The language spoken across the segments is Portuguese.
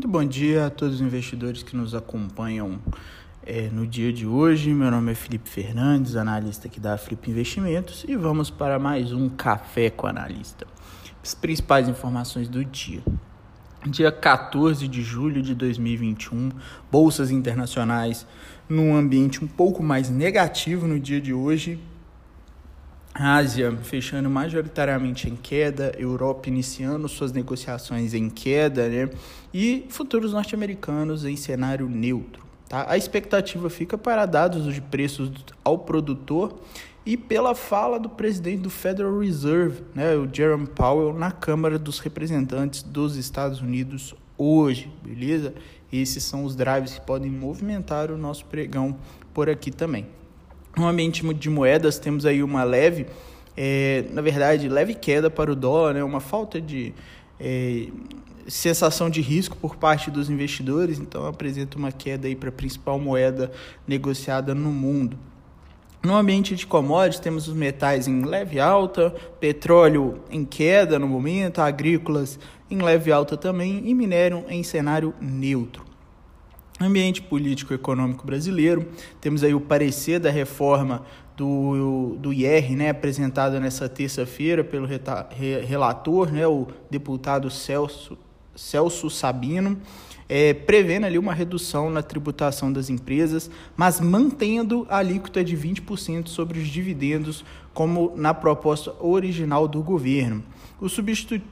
bom dia a todos os investidores que nos acompanham é, no dia de hoje. Meu nome é Felipe Fernandes, analista aqui da Flip Investimentos, e vamos para mais um Café com Analista. As principais informações do dia. Dia 14 de julho de 2021, bolsas internacionais num ambiente um pouco mais negativo no dia de hoje, Ásia fechando majoritariamente em queda, Europa iniciando suas negociações em queda, né? E futuros norte-americanos em cenário neutro. Tá? A expectativa fica para dados de preços ao produtor e pela fala do presidente do Federal Reserve, né, o Jerome Powell, na Câmara dos Representantes dos Estados Unidos hoje, beleza? Esses são os drives que podem movimentar o nosso pregão por aqui também. No ambiente de moedas, temos aí uma leve, é, na verdade, leve queda para o dólar, né? uma falta de é, sensação de risco por parte dos investidores, então apresenta uma queda aí para a principal moeda negociada no mundo. No ambiente de commodities, temos os metais em leve alta, petróleo em queda no momento, agrícolas em leve alta também e minério em cenário neutro. Ambiente político econômico brasileiro, temos aí o parecer da reforma do, do IR, né, apresentado nessa terça-feira pelo reta, re, relator, né, o deputado Celso, Celso Sabino, é, prevendo ali uma redução na tributação das empresas, mas mantendo a alíquota de 20% sobre os dividendos, como na proposta original do governo. O substituto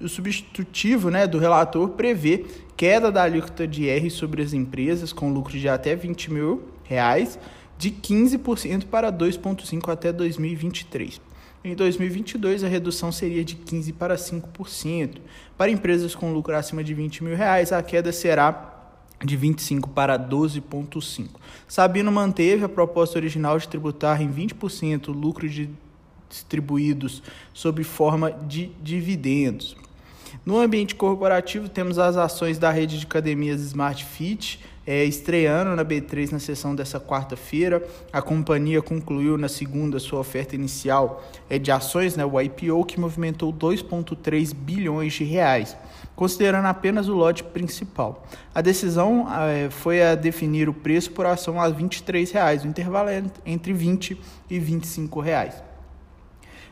o substitutivo né, do relator prevê queda da alíquota de IR sobre as empresas com lucro de até 20 mil reais, de 15% para 2,5% até 2023. Em 2022, a redução seria de 15% para 5%. Para empresas com lucro acima de 20 mil reais, a queda será de 25 para 12,5. Sabino manteve a proposta original de tributar em 20% o lucro de distribuídos sob forma de dividendos. No ambiente corporativo, temos as ações da rede de academias Smart Fit, é, estreando na B3 na sessão dessa quarta-feira. A companhia concluiu na segunda sua oferta inicial é, de ações, né, o IPO, que movimentou 2,3 bilhões de reais, considerando apenas o lote principal. A decisão é, foi a definir o preço por ação a 23 reais, o intervalo entre 20 e 25 reais.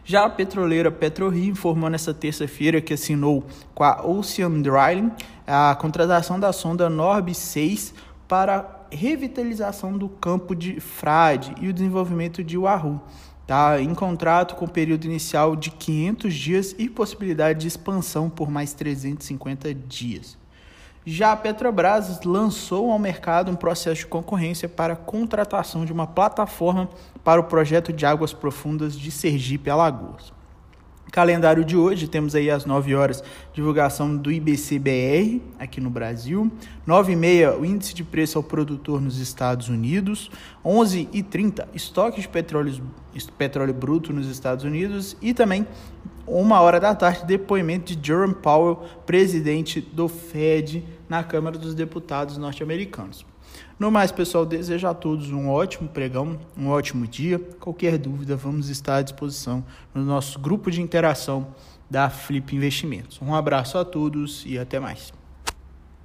Já a petroleira PetroRio informou nesta terça-feira que assinou com a Ocean Drilling a contratação da sonda Norb 6 para revitalização do campo de Frade e o desenvolvimento de Wahoo. Tá, em contrato com período inicial de 500 dias e possibilidade de expansão por mais 350 dias. Já a Petrobras lançou ao mercado um processo de concorrência para a contratação de uma plataforma para o projeto de águas profundas de Sergipe Alagoas. Calendário de hoje, temos aí às 9 horas divulgação do IBCBR aqui no Brasil, 9 e meia o índice de preço ao produtor nos Estados Unidos, 11 e 30 estoque de petróleo, petróleo bruto nos Estados Unidos e também uma hora da tarde depoimento de Jerome Powell, presidente do Fed na Câmara dos Deputados norte-americanos. No mais, pessoal, desejo a todos um ótimo pregão, um ótimo dia. Qualquer dúvida, vamos estar à disposição no nosso grupo de interação da Flip Investimentos. Um abraço a todos e até mais.